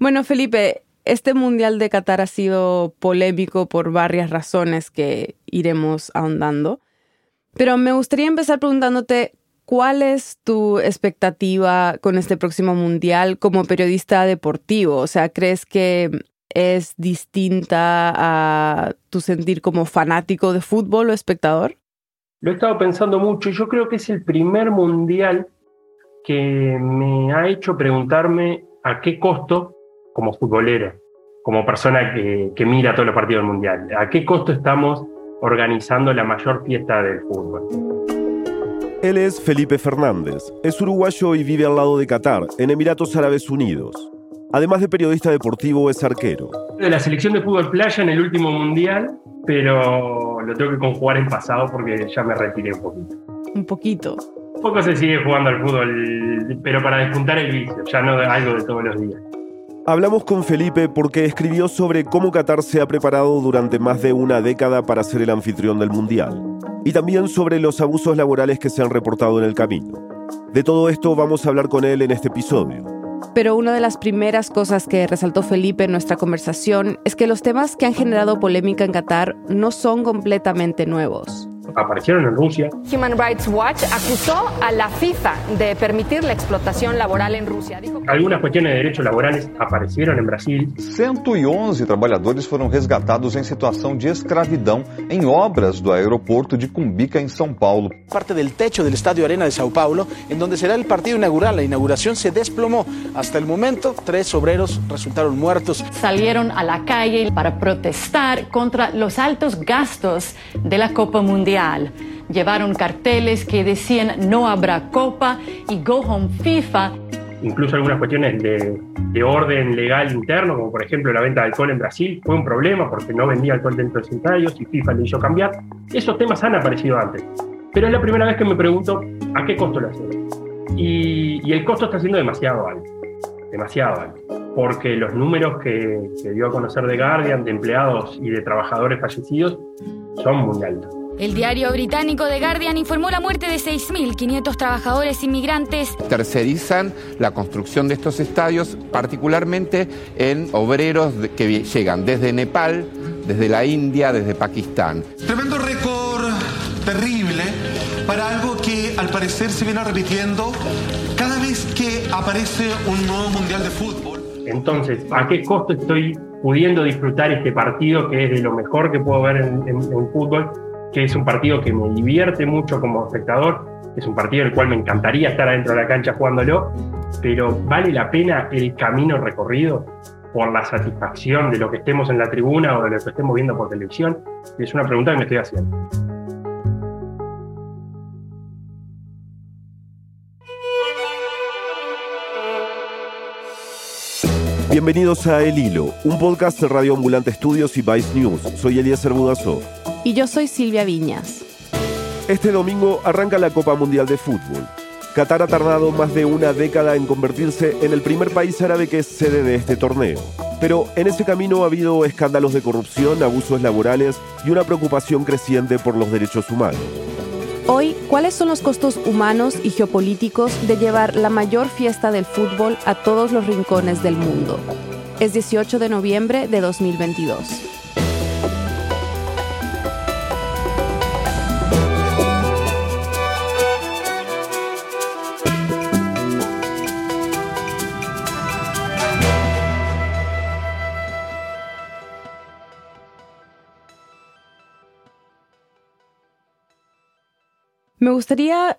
Bueno, Felipe, este Mundial de Qatar ha sido polémico por varias razones que iremos ahondando, pero me gustaría empezar preguntándote cuál es tu expectativa con este próximo Mundial como periodista deportivo. O sea, ¿crees que es distinta a tu sentir como fanático de fútbol o espectador? Lo he estado pensando mucho yo creo que es el primer Mundial que me ha hecho preguntarme a qué costo como futbolera, como persona que, mira todos los partidos del Mundial. ¿A qué costo estamos organizando la mayor fiesta del fútbol? Él es Felipe Fernández, es uruguayo y vive al lado de Qatar, en Emiratos Árabes Unidos. Además de periodista deportivo, es arquero. De la selección de fútbol playa en el último mundial, pero lo tengo que conjugar en pasado porque ya me retiré un poquito. Un poquito. Poco se sigue jugando al fútbol, pero para despuntar el vicio, ya no algo de todos los días. Hablamos con Felipe porque escribió sobre cómo Qatar se ha preparado durante más de una década para ser el anfitrión del Mundial y también sobre los abusos laborales que se han reportado en el camino. De todo esto vamos a hablar con él en este episodio. Pero una de las primeras cosas que resaltó Felipe en nuestra conversación es que los temas que han generado polémica en Qatar no son completamente nuevos aparecieron en Rusia. Human Rights Watch acusó a la FIFA de permitir la explotación laboral en Rusia. Algunas cuestiones de derechos laborales aparecieron en Brasil. 111 trabajadores fueron resgatados en situación de escravidão en obras do aeropuerto de Cumbica en São Paulo. Parte del techo del Estadio Arena de Sao Paulo, en donde será el partido inaugural. La inauguración se desplomó. Hasta el momento, tres obreros resultaron muertos. Salieron a la calle para protestar contra los altos gastos de la Copa Mundial Llevaron carteles que decían no habrá copa y go home FIFA. Incluso algunas cuestiones de, de, orden legal interno, como por ejemplo la venta de alcohol en Brasil, fue un problema porque no vendía alcohol dentro de centrarios y FIFA le hizo cambiar. Esos temas han aparecido antes. Pero es la primera vez que me pregunto a qué costo lo hacen. Y, y el costo está siendo demasiado alto. Demasiado alto. Porque los números que, que dio a conocer de Guardian, de empleados y de trabajadores fallecidos, son muy altos. El diario británico The Guardian informó la muerte de 6.500 trabajadores inmigrantes. Tercerizan la construcción de estos estadios, particularmente en obreros que llegan desde Nepal, desde la India, desde Pakistán. Tremendo récord terrible para algo que al parecer se viene repitiendo cada vez que aparece un nuevo mundial de fútbol. Entonces, ¿a qué costo estoy pudiendo disfrutar este partido que es de lo mejor que puedo ver en, en fútbol? Que es un partido que me divierte mucho como espectador, es un partido el cual me encantaría estar adentro de la cancha jugándolo, pero ¿vale la pena el camino recorrido por la satisfacción de lo que estemos en la tribuna o de lo que estemos viendo por televisión? Es una pregunta que me estoy haciendo. Bienvenidos a El Hilo, un podcast de Radio Ambulante Estudios y Vice News. Soy Eliezer Budasov. Y yo soy Silvia Viñas. Este domingo arranca la Copa Mundial de Fútbol. Qatar ha tardado más de una década en convertirse en el primer país árabe que es sede de este torneo. Pero en ese camino ha habido escándalos de corrupción, abusos laborales y una preocupación creciente por los derechos humanos. Hoy, ¿cuáles son los costos humanos y geopolíticos de llevar la mayor fiesta del fútbol a todos los rincones del mundo? Es 18 de noviembre de 2022. Me gustaría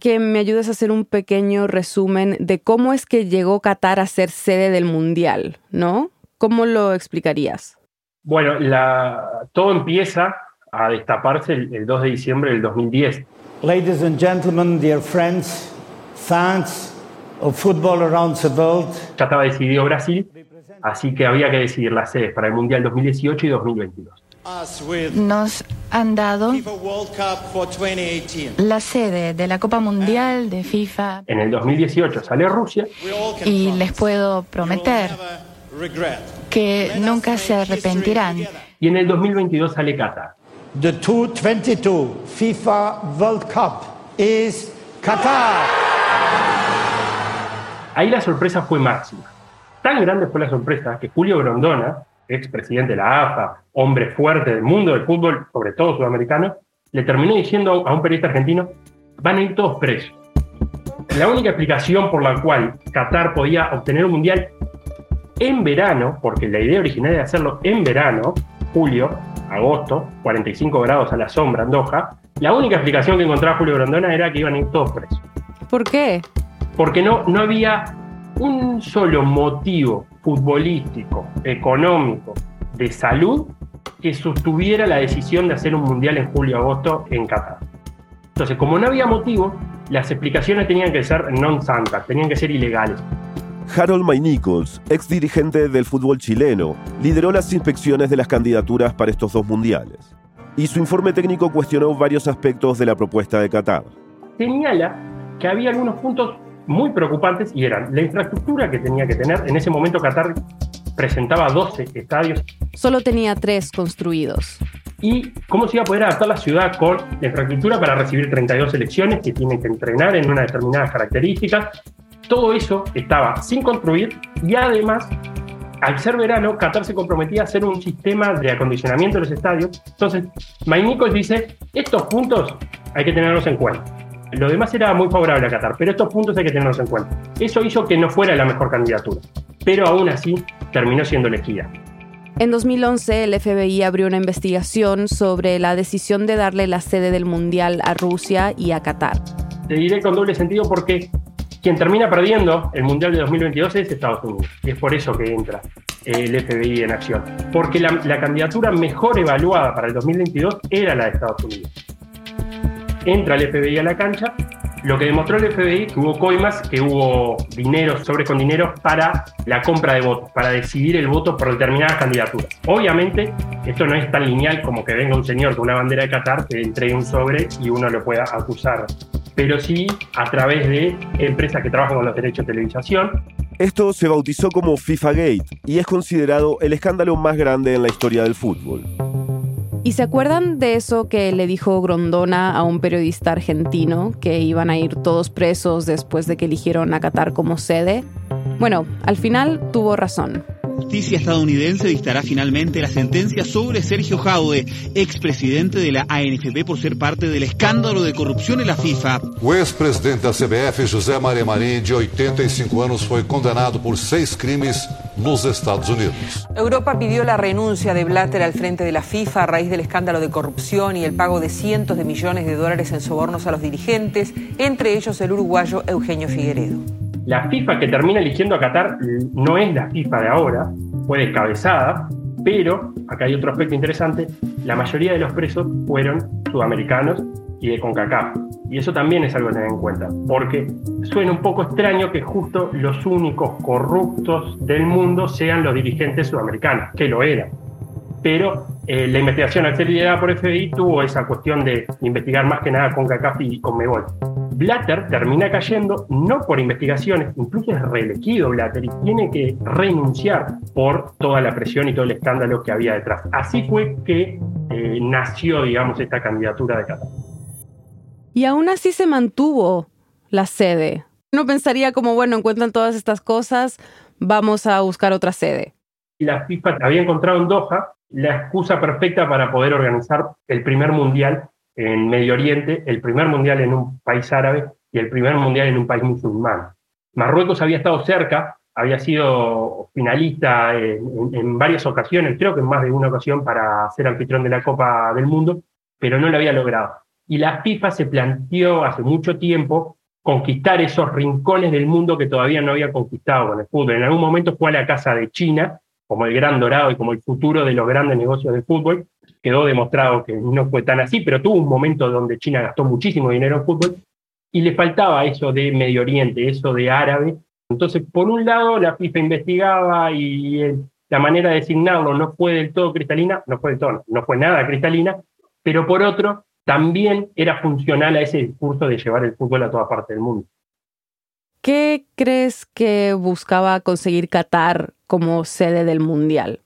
que me ayudes a hacer un pequeño resumen de cómo es que llegó Qatar a ser sede del Mundial, ¿no? ¿Cómo lo explicarías? Bueno, todo empieza a destaparse el, 2 de diciembre del 2010. Ladies and gentlemen, dear friends, fans of football around the world. Ya estaba decidido Brasil, así que había que decidir las sedes para el Mundial 2018 y 2022 nos han dado la sede de la Copa Mundial de FIFA. En el 2018 sale Rusia. Y les puedo prometer que nunca se arrepentirán. Y en el 2022 sale Qatar. The 2022 FIFA World Cup is Qatar. Ahí la sorpresa fue máxima Tan grande fue la sorpresa que Julio Grondona, ex presidente de la AFA, hombre fuerte del mundo del fútbol, sobre todo sudamericano, le terminó diciendo a un periodista argentino, van a ir todos presos. La única explicación por la cual Qatar podía obtener un mundial en verano, porque la idea original era hacerlo en verano, julio, agosto, 45 grados a la sombra en Doha, la única explicación que encontraba Julio Grondona era que iban a ir todos presos. ¿Por qué? Porque no, no había un solo motivo futbolístico, económico, de salud que sostuviera la decisión de hacer un mundial en julio-agosto en Qatar. Entonces, como no había motivo, las explicaciones tenían que ser non-santas, tenían que ser ilegales. Harold May Nichols, ex dirigente del fútbol chileno, lideró las inspecciones de las candidaturas para estos dos mundiales. Y su informe técnico cuestionó varios aspectos de la propuesta de Qatar. Señala que había algunos puntos muy preocupantes y eran la infraestructura que tenía que tener. En ese momento Qatar presentaba 12 estadios. Solo tenía tres construidos. Y cómo se iba a poder adaptar la ciudad con la infraestructura para recibir 32 selecciones que tienen que entrenar en unas determinadas características. Todo eso estaba sin construir y además, al ser verano, Qatar se comprometía a hacer un sistema de acondicionamiento de los estadios. Entonces, Maynicos dice, estos puntos hay que tenerlos en cuenta. Lo demás era muy favorable a Qatar, pero estos puntos hay que tenerlos en cuenta. Eso hizo que no fuera la mejor candidatura, pero aún así terminó siendo elegida. En 2011, el FBI abrió una investigación sobre la decisión de darle la sede del Mundial a Rusia y a Qatar. Te diré con doble sentido porque quien termina perdiendo el Mundial de 2022 es Estados Unidos. Y es por eso que entra el FBI en acción. Porque la, la candidatura mejor evaluada para el 2022 era la de Estados Unidos entra el FBI a la cancha, lo que demostró el FBI que hubo coimas, que hubo dinero, sobre con dinero para la compra de votos, para decidir el voto por determinadas candidaturas. Obviamente, esto no es tan lineal como que venga un señor con una bandera de Qatar, que entregue un sobre y uno lo pueda acusar, pero sí a través de empresas que trabajan con los derechos de televisación. Esto se bautizó como FIFA Gate y es considerado el escándalo más grande en la historia del fútbol. ¿Y se acuerdan de eso que le dijo Grondona a un periodista argentino, que iban a ir todos presos después de que eligieron a Qatar como sede? Bueno, al final tuvo razón. Justicia estadounidense dictará finalmente la sentencia sobre Sergio Jaude, expresidente de la ANFP por ser parte del escándalo de corrupción en la FIFA. O ex-presidente da CBF, José María Marín, de 85 años, fue condenado por seis crimes los Estados Unidos. Europa pidió la renuncia de Blatter al frente de la FIFA a raíz del escándalo de corrupción y el pago de cientos de millones de dólares en sobornos a los dirigentes, entre ellos el uruguayo Eugenio Figueredo. La FIFA que termina eligiendo a Qatar no es la FIFA de ahora, fue descabezada, pero, acá hay otro aspecto interesante, la mayoría de los presos fueron sudamericanos y de CONCACAF. Y eso también es algo a tener en cuenta, porque suena un poco extraño que justo los únicos corruptos del mundo sean los dirigentes sudamericanos, que lo eran. Pero eh, la investigación al ser liderada por FBI tuvo esa cuestión de investigar más que nada con CONCACAF y con Mebol. Blatter termina cayendo no por investigaciones, incluso es reelegido Blatter y tiene que renunciar por toda la presión y todo el escándalo que había detrás. Así fue que eh, nació, digamos, esta candidatura de Qatar. Y aún así se mantuvo la sede. Uno pensaría como, bueno, encuentran todas estas cosas, vamos a buscar otra sede. La FIFA había encontrado en Doha la excusa perfecta para poder organizar el primer mundial en Medio Oriente, el primer mundial en un país árabe y el primer mundial en un país musulmán. Marruecos había estado cerca, había sido finalista en, varias ocasiones, creo que en más de una ocasión para ser anfitrión de la Copa del Mundo, pero no lo había logrado. Y la FIFA se planteó hace mucho tiempo conquistar esos rincones del mundo que todavía no había conquistado con el fútbol. En algún momento fue a la casa de China, como el gran dorado y como el futuro de los grandes negocios del fútbol, quedó demostrado que no fue tan así, pero tuvo un momento donde China gastó muchísimo dinero en fútbol y le faltaba eso de Medio Oriente, eso de árabe. Entonces, por un lado, la FIFA investigaba y la manera de designarlo no fue del todo cristalina, no fue del todo, no fue nada cristalina, pero por otro, también era funcional a ese discurso de llevar el fútbol a toda parte del mundo. ¿Qué crees que buscaba conseguir Qatar como sede del Mundial?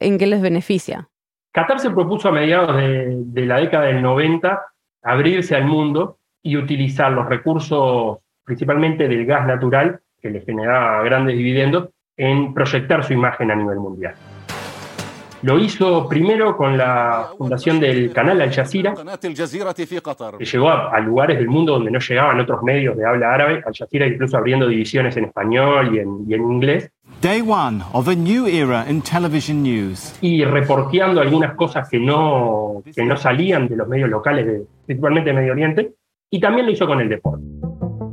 ¿En qué les beneficia? Qatar se propuso a mediados de, la década del 90 abrirse al mundo y utilizar los recursos, principalmente del gas natural, que le generaba grandes dividendos, en proyectar su imagen a nivel mundial. Lo hizo primero con la fundación del canal Al Jazeera, que llegó a, lugares del mundo donde no llegaban otros medios de habla árabe, Al Jazeera incluso abriendo divisiones en español y en, y en inglés. Day one of a new era in television news. Y reporteando algunas cosas que no, que no salían de los medios locales, de, principalmente de Medio Oriente, y también lo hizo con el deporte.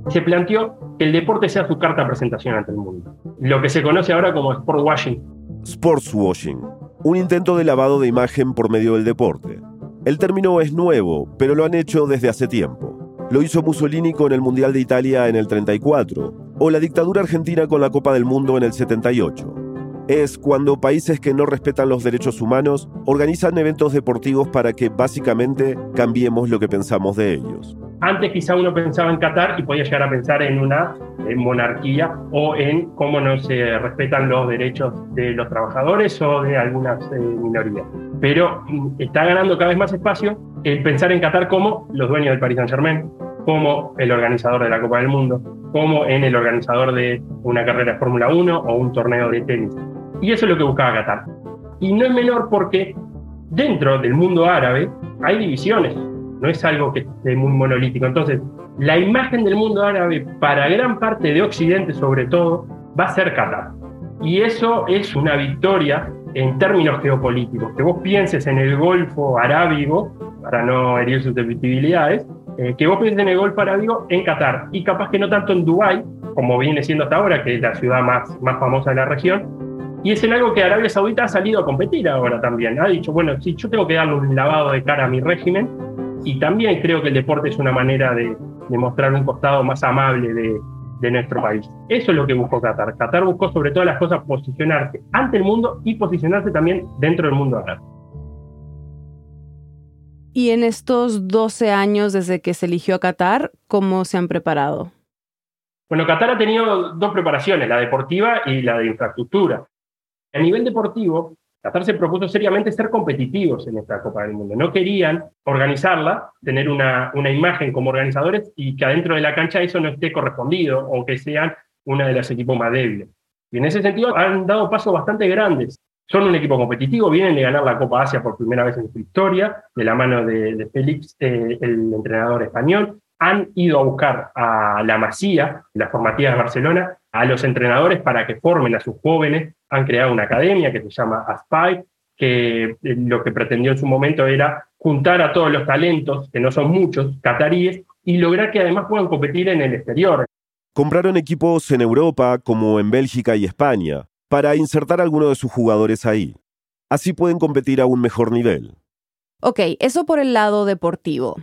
Se planteó que el deporte sea su carta de presentación ante el mundo, lo que se conoce ahora como sport washing. Sports washing un intento de lavado de imagen por medio del deporte. El término es nuevo, pero lo han hecho desde hace tiempo. Lo hizo Mussolini con el Mundial de Italia en el 34, o la dictadura argentina con la Copa del Mundo en el 78. Es cuando países que no respetan los derechos humanos organizan eventos deportivos para que básicamente cambiemos lo que pensamos de ellos. Antes quizá uno pensaba en Qatar y podía llegar a pensar en una monarquía o en cómo no se respetan los derechos de los trabajadores o de algunas eh, minorías. Pero mm, está ganando cada vez más espacio el pensar en Qatar como los dueños del Paris Saint-Germain, como el organizador de la Copa del Mundo, como en el organizador de una carrera de Fórmula 1 o un torneo de tenis. Y eso es lo que buscaba Qatar. Y no es menor porque dentro del mundo árabe hay divisiones no es algo que esté muy monolítico. Entonces, la imagen del mundo árabe para gran parte de Occidente sobre todo va a ser Qatar. Y eso es una victoria en términos geopolíticos. Que vos pienses en el Golfo Arábigo, para no herir susceptibilidades, eh, que vos pienses en el Golfo Arábigo en Qatar y capaz que no tanto en Dubái, como viene siendo hasta ahora, que es la ciudad más, más famosa de la región, y es en algo que Arabia Saudita ha salido a competir ahora también. Ha dicho, bueno, si yo tengo que darle un lavado de cara a mi régimen, y también creo que el deporte es una manera de, mostrar un costado más amable de, de, nuestro país. Eso es lo que buscó Qatar. Qatar buscó sobre todas las cosas posicionarse ante el mundo y posicionarse también dentro del mundo árabe. Y en estos 12 años desde que se eligió a Qatar, ¿cómo se han preparado? Bueno, Qatar ha tenido dos preparaciones, la deportiva y la de infraestructura. A nivel deportivo, Qatar se propuso seriamente ser competitivos en esta Copa del Mundo. No querían organizarla, tener una, una imagen como organizadores y que adentro de la cancha eso no esté correspondido o que sean una de los equipos más débiles. Y en ese sentido han dado pasos bastante grandes. Son un equipo competitivo, vienen de ganar la Copa Asia por primera vez en su historia, de la mano de, Félix, eh, el entrenador español. Han ido a buscar a la Masía, la formativa de Barcelona, a los entrenadores para que formen a sus jóvenes. Han creado una academia que se llama ASPAI, que eh, lo que pretendió en su momento era juntar a todos los talentos, que no son muchos, cataríes, y lograr que además puedan competir en el exterior. Compraron equipos en Europa, como en Bélgica y España, para insertar a algunos de sus jugadores ahí. Así pueden competir a un mejor nivel. Ok, eso por el lado deportivo.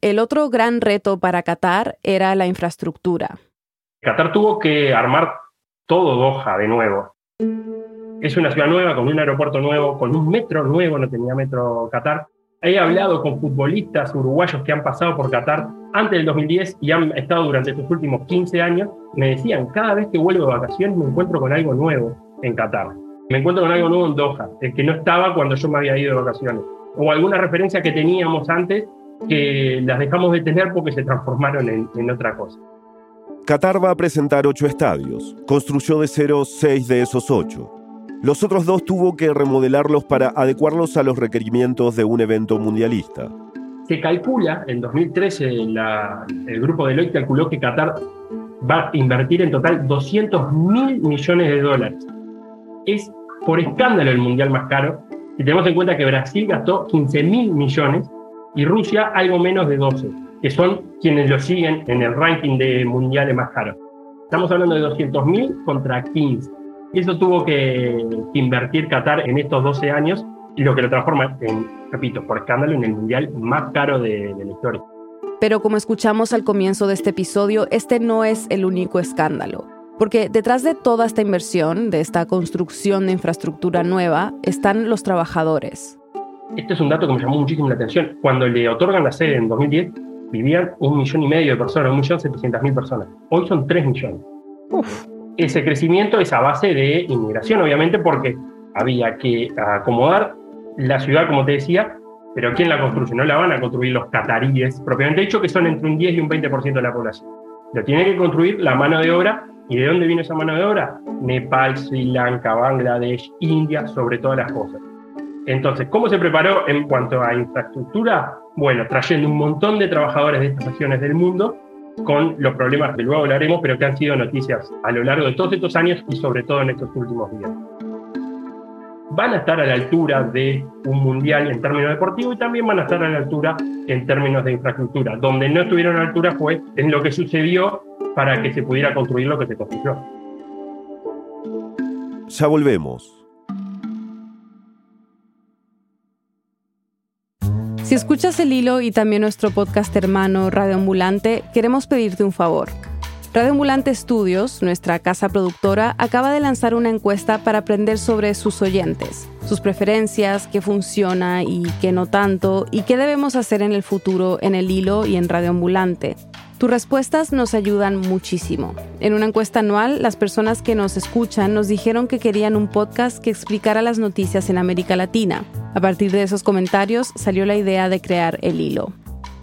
El otro gran reto para Qatar era la infraestructura. Qatar tuvo que armar todo Doha de nuevo. Es una ciudad nueva, con un aeropuerto nuevo, con un metro nuevo, no tenía metro Qatar. He hablado con futbolistas uruguayos que han pasado por Qatar antes del 2010 y han estado durante estos últimos 15 años. Me decían, cada vez que vuelvo de vacaciones me encuentro con algo nuevo en Qatar. Me encuentro con algo nuevo en Doha, el que no estaba cuando yo me había ido de vacaciones. O alguna referencia que teníamos antes que las dejamos de tener porque se transformaron en, en otra cosa. Qatar va a presentar ocho estadios. Construyó de cero seis de esos ocho. Los otros dos tuvo que remodelarlos para adecuarlos a los requerimientos de un evento mundialista. Se calcula, en 2013 el grupo Deloitte calculó que Qatar va a invertir en total 200 mil millones de dólares. Es por escándalo el mundial más caro. Si tenemos en cuenta que Brasil gastó 15 mil millones y Rusia algo menos de 12 que son quienes lo siguen en el ranking de mundiales más caros. Estamos hablando de 200.000 contra 15. Y eso tuvo que, invertir Qatar en estos 12 años y lo que lo transforma, en, repito, por escándalo, en el mundial más caro de, de la historia. Pero como escuchamos al comienzo de este episodio, este no es el único escándalo. Porque detrás de toda esta inversión, de esta construcción de infraestructura nueva, están los trabajadores. Este es un dato que me llamó muchísimo la atención. Cuando le otorgan la sede en 2010, vivían un millón y medio de personas, un millón setecientas mil personas. Hoy son tres millones. Ese crecimiento es a base de inmigración, obviamente, porque había que acomodar la ciudad, como te decía, pero ¿quién la construye? No la van a construir los cataríes, propiamente dicho, que son entre un 10 y un 20% de la población. Lo tiene que construir la mano de obra ¿Y de dónde vino esa mano de obra? Nepal, Sri Lanka, Bangladesh, India, sobre todas las cosas. Entonces, ¿cómo se preparó en cuanto a infraestructura? Bueno, trayendo un montón de trabajadores de estas regiones del mundo con los problemas que luego hablaremos, pero que han sido noticias a lo largo de todos estos años y sobre todo en estos últimos días. Van a estar a la altura de un mundial en términos deportivos y también van a estar a la altura en términos de infraestructura. Donde no estuvieron a la altura fue en lo que sucedió para que se pudiera construir lo que se construyó. Ya volvemos. Si escuchas el hilo y también nuestro podcast hermano Radio Ambulante, queremos pedirte un favor. Radio Ambulante Estudios, nuestra casa productora, acaba de lanzar una encuesta para aprender sobre sus oyentes, sus preferencias, qué funciona y qué no tanto, y qué debemos hacer en el futuro en el hilo y en Radio Ambulante. Tus respuestas nos ayudan muchísimo. En una encuesta anual, las personas que nos escuchan nos dijeron que querían un podcast que explicara las noticias en América Latina. A partir de esos comentarios salió la idea de crear el hilo.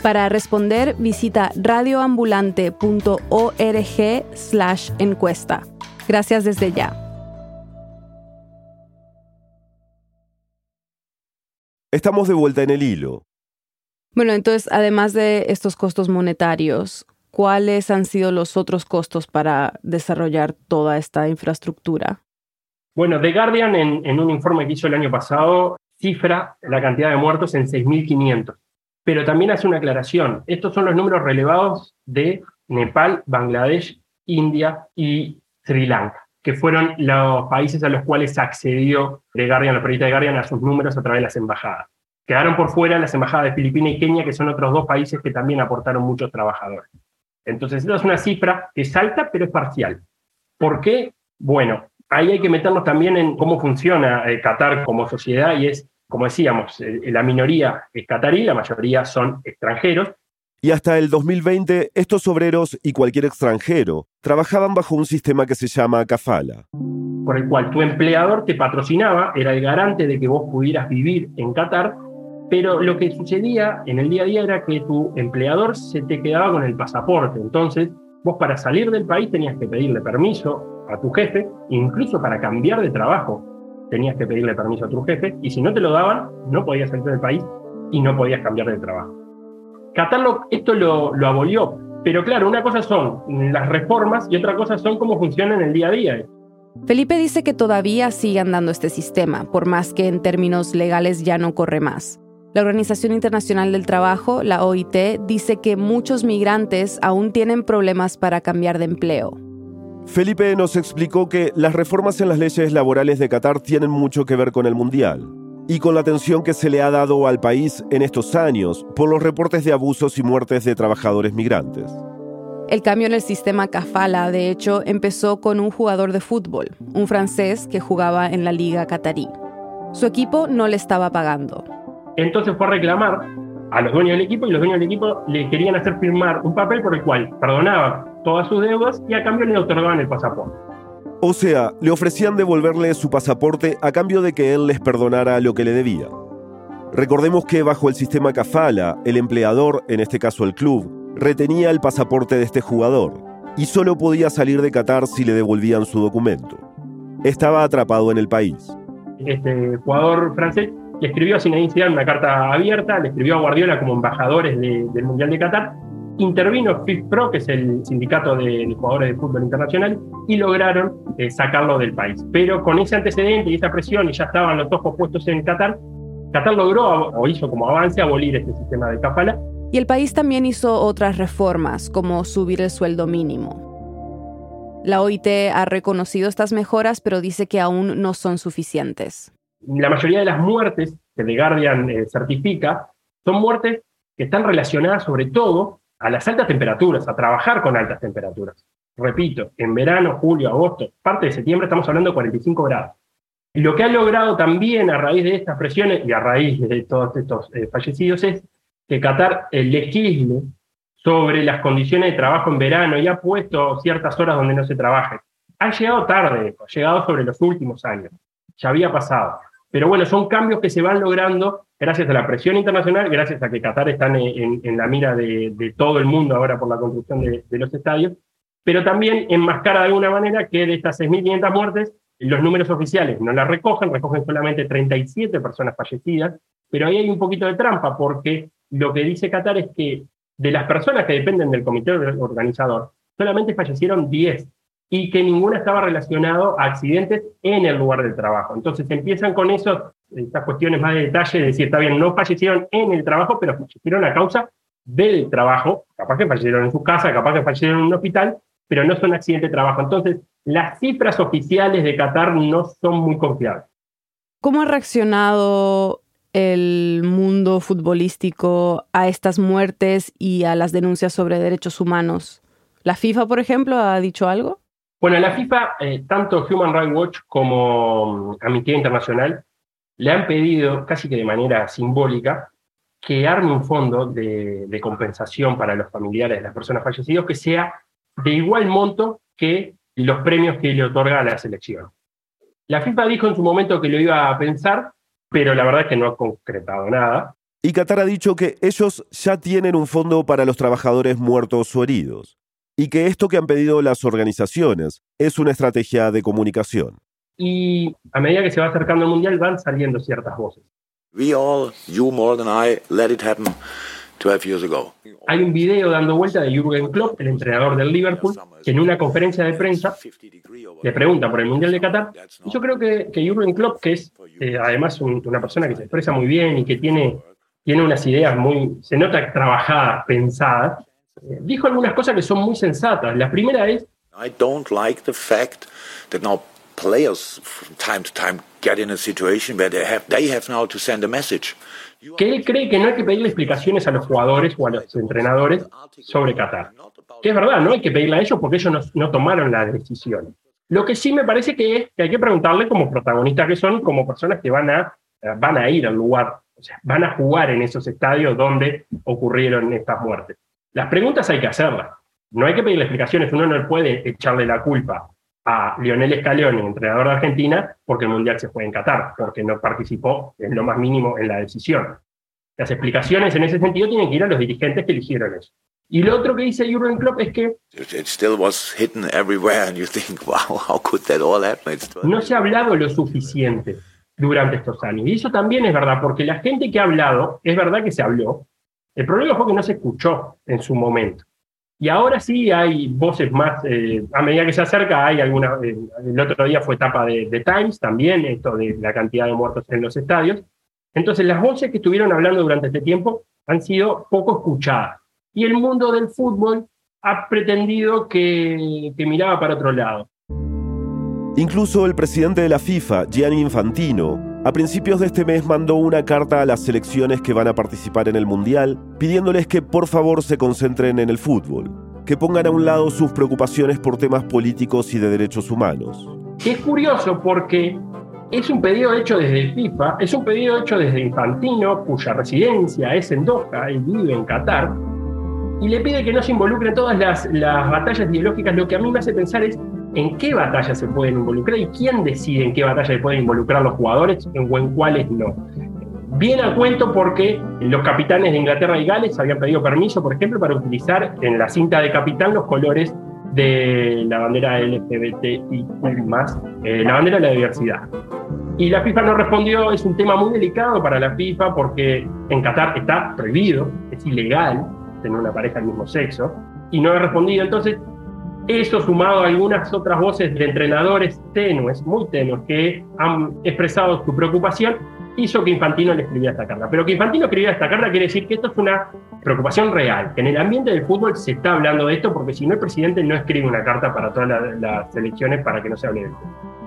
Para responder, visita radioambulante.org slash encuesta. Gracias desde ya. Estamos de vuelta en el hilo. Bueno, entonces, además de estos costos monetarios, ¿cuáles han sido los otros costos para desarrollar toda esta infraestructura? Bueno, The Guardian, en, un informe que hizo el año pasado, cifra la cantidad de muertos en 6.500. Pero también hace una aclaración. Estos son los números relevados de Nepal, Bangladesh, India y Sri Lanka, que fueron los países a los cuales accedió The Guardian, la periodista de Guardian, a sus números a través de las embajadas. Quedaron por fuera las embajadas de Filipinas y Kenia, que son otros dos países que también aportaron muchos trabajadores. Entonces, esta es una cifra que salta, pero es parcial. ¿Por qué? Bueno, ahí hay que meternos también en cómo funciona eh, Qatar como sociedad y es, como decíamos, eh, la minoría es qatarí, la mayoría son extranjeros. Y hasta el 2020, estos obreros y cualquier extranjero trabajaban bajo un sistema que se llama kafala. Por el cual tu empleador te patrocinaba, era el garante de que vos pudieras vivir en Qatar pero lo que sucedía en el día a día era que tu empleador se te quedaba con el pasaporte. Entonces, vos para salir del país tenías que pedirle permiso a tu jefe, incluso para cambiar de trabajo tenías que pedirle permiso a tu jefe, y si no te lo daban, no podías salir del país y no podías cambiar de trabajo. Qatar esto lo, lo abolió, pero claro, una cosa son las reformas y otra cosa son cómo funciona en el día a día. Felipe dice que todavía siguen dando este sistema, por más que en términos legales ya no corre más. La Organización Internacional del Trabajo, la OIT, dice que muchos migrantes aún tienen problemas para cambiar de empleo. Felipe nos explicó que las reformas en las leyes laborales de Qatar tienen mucho que ver con el Mundial y con la atención que se le ha dado al país en estos años por los reportes de abusos y muertes de trabajadores migrantes. El cambio en el sistema Kafala, de hecho, empezó con un jugador de fútbol, un francés que jugaba en la liga qatarí. Su equipo no le estaba pagando, entonces fue a reclamar a los dueños del equipo y los dueños del equipo le querían hacer firmar un papel por el cual perdonaba todas sus deudas y a cambio le otorgaban el pasaporte. O sea, le ofrecían devolverle su pasaporte a cambio de que él les perdonara lo que le debía. Recordemos que bajo el sistema Kafala, el empleador, en este caso el club, retenía el pasaporte de este jugador y solo podía salir de Qatar si le devolvían su documento. Estaba atrapado en el país. Este jugador francés le escribió a Zinedine Zidane una carta abierta, le escribió a Guardiola como embajadores del Mundial de Qatar, intervino FIFPro, que es el sindicato de, jugadores de fútbol internacional, y lograron eh, sacarlo del país. Pero con ese antecedente y esa presión, y ya estaban los ojos puestos en Qatar, Qatar logró o hizo como avance abolir este sistema de kafala. Y el país también hizo otras reformas, como subir el sueldo mínimo. La OIT ha reconocido estas mejoras, pero dice que aún no son suficientes la mayoría de las muertes que The Guardian eh, certifica son muertes que están relacionadas sobre todo a las altas temperaturas, a trabajar con altas temperaturas. Repito, en verano, julio, agosto, parte de septiembre estamos hablando de 45 grados. Y lo que ha logrado también a raíz de estas presiones y a raíz de todos estos eh, fallecidos es que Qatar eh, legisle sobre las condiciones de trabajo en verano y ha puesto ciertas horas donde no se trabaje. Ha llegado tarde, ha llegado sobre los últimos años, ya había pasado. Pero bueno, son cambios que se van logrando gracias a la presión internacional, gracias a que Qatar está en, la mira de, todo el mundo ahora por la construcción de, los estadios. pero también enmascara de alguna manera que de estas 6.500 muertes, los números oficiales no las recogen, recogen solamente 37 personas fallecidas, pero ahí hay un poquito de trampa, porque lo que dice Qatar es que de las personas que dependen del comité organizador, solamente fallecieron 10 y que ninguna estaba relacionado a accidentes en el lugar del trabajo. Entonces empiezan con eso, estas cuestiones más de detalle, de decir, está bien, no fallecieron en el trabajo, pero fallecieron a causa del trabajo, capaz que fallecieron en su casa, capaz que fallecieron en un hospital, pero no son accidentes de trabajo. Entonces, las cifras oficiales de Qatar no son muy confiables. ¿Cómo ha reaccionado el mundo futbolístico a estas muertes y a las denuncias sobre derechos humanos? ¿La FIFA, por ejemplo, ha dicho algo? Bueno, la FIFA, eh, tanto Human Rights Watch como mm, Amnistía Internacional le han pedido, casi que de manera simbólica, que arme un fondo de, compensación para los familiares de las personas fallecidas que sea de igual monto que los premios que le otorga a la selección. La FIFA dijo en su momento que lo iba a pensar, pero la verdad es que no ha concretado nada. Y Qatar ha dicho que ellos ya tienen un fondo para los trabajadores muertos o heridos, y que esto que han pedido las organizaciones es una estrategia de comunicación. Y a medida que se va acercando el Mundial van saliendo ciertas voces. We all, you more than I, let it happen 12 years ago. Hay un video dando vuelta de Jürgen Klopp, el entrenador del Liverpool, que en una conferencia de prensa le pregunta por el Mundial de Qatar. Y yo creo que, que Jürgen Klopp, que es eh, además una persona que se expresa muy bien y que tiene, tiene unas ideas muy, se nota trabajadas, pensadas, dijo algunas cosas que son muy sensatas. La primera es... I don't like the fact that now players from time to time get in a situation where they have, they have now to send a message. Que él cree que no hay que pedirle explicaciones a los jugadores o a los entrenadores sobre Qatar. Que es verdad, no hay que pedirle a ellos porque ellos no, no tomaron la decisión. Lo que sí me parece que es que hay que preguntarle como protagonistas que son, como personas que van a, van a ir al lugar, o sea, van a jugar en esos estadios donde ocurrieron estas muertes. Las preguntas hay que hacerlas. No hay que pedirle explicaciones, uno no puede echarle la culpa a Lionel Scaloni, entrenador de Argentina, porque el Mundial se fue en Qatar, porque no participó en lo más mínimo en la decisión. Las explicaciones en ese sentido tienen que ir a los dirigentes que eligieron eso. Y lo otro que dice Jurgen Klopp es que no se ha hablado lo suficiente durante estos años. Y eso también es verdad, porque la gente que ha hablado, es verdad que se habló. El problema fue que no se escuchó en su momento. Y ahora sí hay voces más, eh, a medida que se acerca, hay alguna, eh, el otro día fue etapa de, de, Times también, esto de la cantidad de muertos en los estadios. Entonces las voces que estuvieron hablando durante este tiempo han sido poco escuchadas. Y el mundo del fútbol ha pretendido que, que miraba para otro lado. Incluso el presidente de la FIFA, Gianni Infantino, a principios de este mes mandó una carta a las selecciones que van a participar en el Mundial, pidiéndoles que por favor se concentren en el fútbol, que pongan a un lado sus preocupaciones por temas políticos y de derechos humanos. Es curioso porque es un pedido hecho desde FIFA, es un pedido hecho desde Infantino, cuya residencia es en Doha y vive en Qatar, y le pide que no se involucren todas las, las batallas ideológicas. Lo que a mí me hace pensar es en qué batallas se pueden involucrar y quién decide en qué batallas se pueden involucrar los jugadores o en cuáles no. Viene a cuento porque los capitanes de Inglaterra y Gales habían pedido permiso, por ejemplo, para utilizar en la cinta de capitán los colores de la bandera LGBTI, más eh, la bandera de la diversidad. Y la FIFA no respondió, es un tema muy delicado para la FIFA porque en Qatar está prohibido, es ilegal tener una pareja del mismo sexo, y no ha respondido. Entonces, eso sumado a algunas otras voces de entrenadores tenues, muy tenues, que han expresado su preocupación, hizo que Infantino le escribiera esta carta. Pero que Infantino escribiera esta carta quiere decir que esto es una preocupación real, que en el ambiente del fútbol se está hablando de esto, porque si no el presidente no escribe una carta para todas las, elecciones para que no se hable de esto.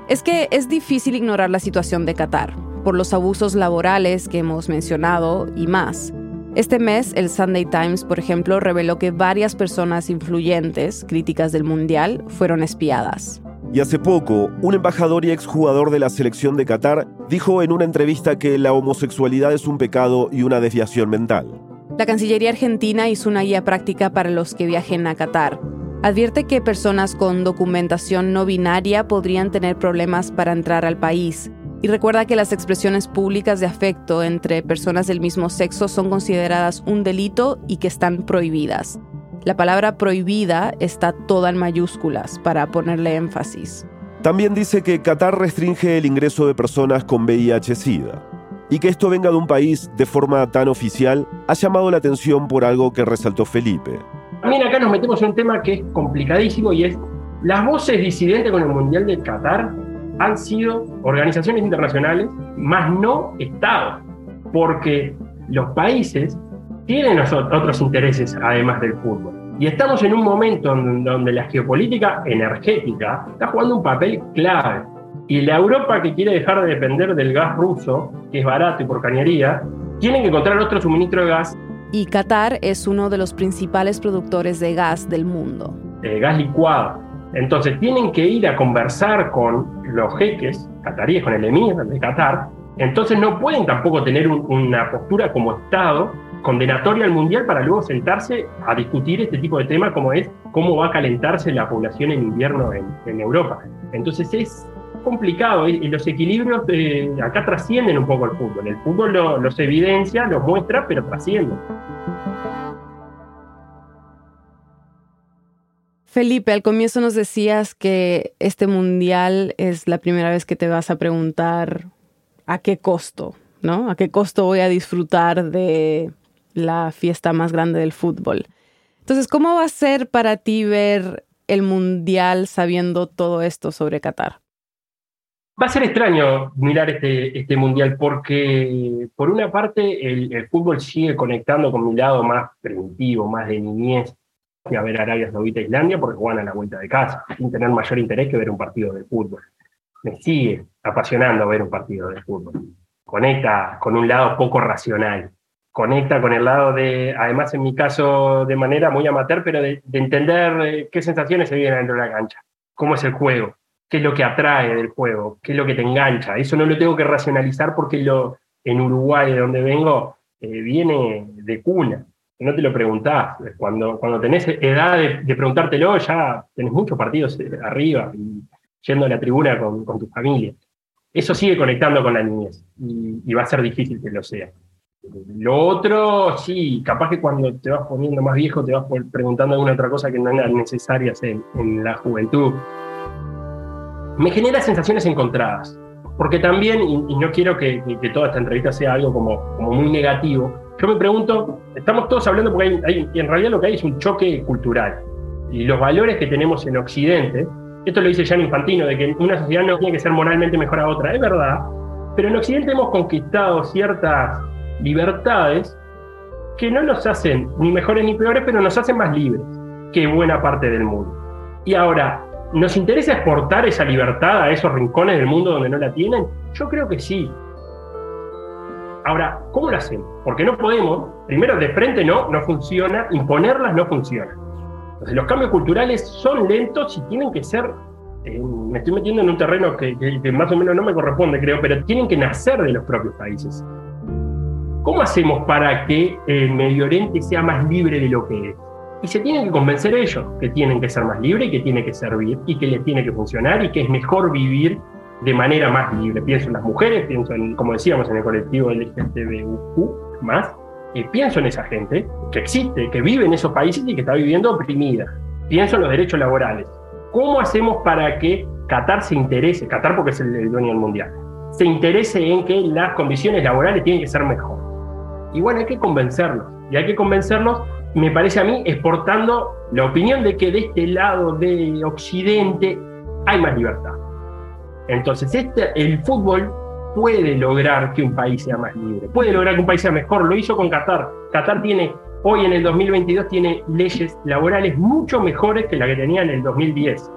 Es que es difícil ignorar la situación de Qatar, por los abusos laborales que hemos mencionado y más. Este mes, el Sunday Times, por ejemplo, reveló que varias personas influyentes, críticas del Mundial, fueron espiadas. Y hace poco, un embajador y exjugador de la selección de Qatar dijo en una entrevista que la homosexualidad es un pecado y una desviación mental. La Cancillería Argentina hizo una guía práctica para los que viajen a Qatar. Advierte que personas con documentación no binaria podrían tener problemas para entrar al país y recuerda que las expresiones públicas de afecto entre personas del mismo sexo son consideradas un delito y que están prohibidas. La palabra prohibida está toda en mayúsculas para ponerle énfasis. También dice que Qatar restringe el ingreso de personas con VIH-Sida. Y que esto venga de un país de forma tan oficial ha llamado la atención por algo que resaltó Felipe. También acá nos metemos en un tema que es complicadísimo y es las voces disidentes con el Mundial de Qatar han sido organizaciones internacionales, más no Estados, porque los países tienen otros intereses además del fútbol. Y estamos en un momento donde la geopolítica energética está jugando un papel clave. Y la Europa que quiere dejar de depender del gas ruso, que es barato y por cañería, tiene que encontrar otro suministro de gas. Y Qatar es uno de los principales productores de gas del mundo. De gas licuado. Entonces tienen que ir a conversar con los jeques cataríes, con el emir de Qatar. Entonces no pueden tampoco tener una postura como Estado condenatoria al mundial para luego sentarse a discutir este tipo de temas como es cómo va a calentarse la población en invierno en, Europa. Entonces es complicado y los equilibrios acá trascienden un poco el fútbol. El fútbol los evidencia, los muestra, pero trascienden. Felipe, al comienzo nos decías que este mundial es la primera vez que te vas a preguntar a qué costo, ¿no? ¿A qué costo voy a disfrutar de la fiesta más grande del fútbol. Entonces, ¿cómo va a ser para ti ver el Mundial sabiendo todo esto sobre Qatar? Va a ser extraño mirar este, este Mundial porque, por una parte, el, fútbol sigue conectando con mi lado más primitivo, más de niñez, que a ver Arabia Saudita e Islandia porque juegan a la vuelta de casa, sin tener mayor interés que ver un partido de fútbol. Me sigue apasionando ver un partido de fútbol. Conecta con un lado poco racional conecta con el lado de, además en mi caso de manera muy amateur, pero de, entender eh, qué sensaciones se vienen dentro de la cancha, cómo es el juego, qué es lo que atrae del juego, qué es lo que te engancha. Eso no lo tengo que racionalizar porque lo, en Uruguay, de donde vengo, eh, viene de cuna. No te lo preguntás. Cuando, cuando tenés edad de, preguntártelo, ya tenés muchos partidos eh, arriba y yendo a la tribuna con, tu familia. Eso sigue conectando con la niñez y va a ser difícil que lo sea. Lo otro, sí, capaz que cuando te vas poniendo más viejo te vas preguntando alguna otra cosa que no eran necesarias en, la juventud. Me genera sensaciones encontradas, porque también, y, no quiero que, toda esta entrevista sea algo como, muy negativo, yo me pregunto, estamos todos hablando porque hay, en realidad lo que hay es un choque cultural. Y los valores que tenemos en Occidente, esto lo dice Jan Infantino, de que una sociedad no tiene que ser moralmente mejor a otra, es verdad, pero en Occidente hemos conquistado ciertas libertades que no nos hacen ni mejores ni peores, pero nos hacen más libres que buena parte del mundo. Y ahora, ¿nos interesa exportar esa libertad a esos rincones del mundo donde no la tienen? Yo creo que sí. Ahora, ¿cómo lo hacemos? Porque no podemos, primero de frente no, no funciona, imponerlas no funciona. Entonces los cambios culturales son lentos y tienen que ser, eh, me estoy metiendo en un terreno que más o menos no me corresponde, creo, pero tienen que nacer de los propios países. ¿Cómo hacemos para que el Medio Oriente sea más libre de lo que es? Y se tienen que convencer ellos que tienen que ser más libres y que tiene que servir y que les tiene que funcionar y que es mejor vivir de manera más libre. Pienso en las mujeres, pienso en, como decíamos, en el colectivo LGTBQ más, y pienso en esa gente que existe, que vive en esos países y que está viviendo oprimida. Pienso en los derechos laborales. ¿Cómo hacemos para que Qatar se interese, Qatar porque es el dueño del mundial, se interese en que las condiciones laborales tienen que ser mejor? Y bueno, hay que convencerlos. Y hay que convencerlos, me parece a mí, exportando la opinión de que de este lado de Occidente hay más libertad. Entonces, este, el fútbol puede lograr que un país sea más libre, puede lograr que un país sea mejor. Lo hizo con Qatar. Qatar tiene, hoy en el 2022, tiene leyes laborales mucho mejores que la que tenía en el 2010,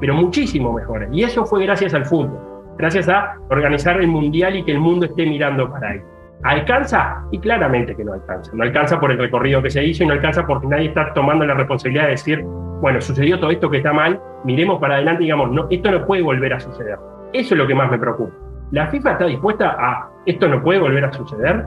pero muchísimo mejores. Y eso fue gracias al fútbol, gracias a organizar el mundial y que el mundo esté mirando para ahí. ¿Alcanza? Y claramente que no alcanza. No alcanza por el recorrido que se hizo y no alcanza porque nadie está tomando la responsabilidad de decir, bueno, sucedió todo esto que está mal, miremos para adelante y digamos, no, esto no puede volver a suceder. Eso es lo que más me preocupa. ¿La FIFA está dispuesta a esto no puede volver a suceder?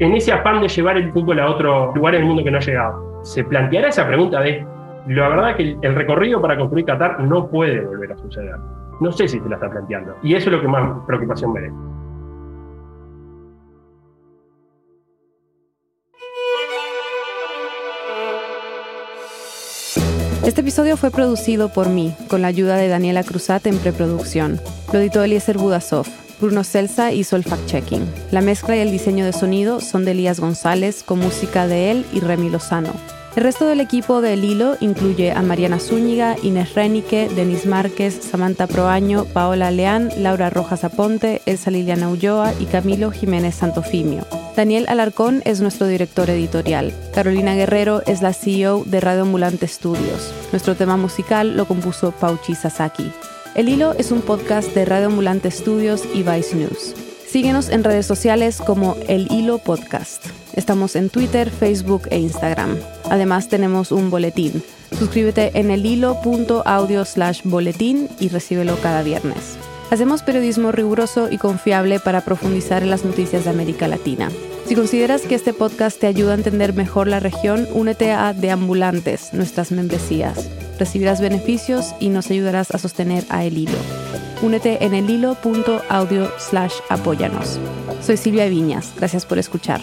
En ese afán de llevar el fútbol a otro lugar en el mundo que no ha llegado, ¿se planteará esa pregunta de, la verdad que el, recorrido para construir Qatar no puede volver a suceder? No sé si se la está planteando. Y eso es lo que más preocupación merece. Este episodio fue producido por mí, con la ayuda de Daniela Cruzat en preproducción. Lo editó Eliezer Budasov. Bruno Celsa hizo el fact-checking. La mezcla y el diseño de sonido son de Elías González, con música de él y Remy Lozano. El resto del equipo de El Hilo incluye a Mariana Zúñiga, Inés Renique, Denis Márquez, Samantha Proaño, Paola Leán, Laura Rojas Aponte, Elsa Liliana Ulloa y Camilo Jiménez Santofimio. Daniel Alarcón es nuestro director editorial. Carolina Guerrero es la CEO de Radio Ambulante Studios. Nuestro tema musical lo compuso Pauchi Sasaki. El Hilo es un podcast de Radio Ambulante Studios y Vice News. Síguenos en redes sociales como El Hilo Podcast. Estamos en Twitter, Facebook e Instagram. Además tenemos un boletín. Suscríbete en elhilo.audio slash boletín y recíbelo cada viernes. Hacemos periodismo riguroso y confiable para profundizar en las noticias de América Latina. Si consideras que este podcast te ayuda a entender mejor la región, únete a Deambulantes, nuestras membresías. Recibirás beneficios y nos ayudarás a sostener a El Hilo. Únete en elhilo.audio slash apóyanos. Soy Silvia Viñas. Gracias por escuchar.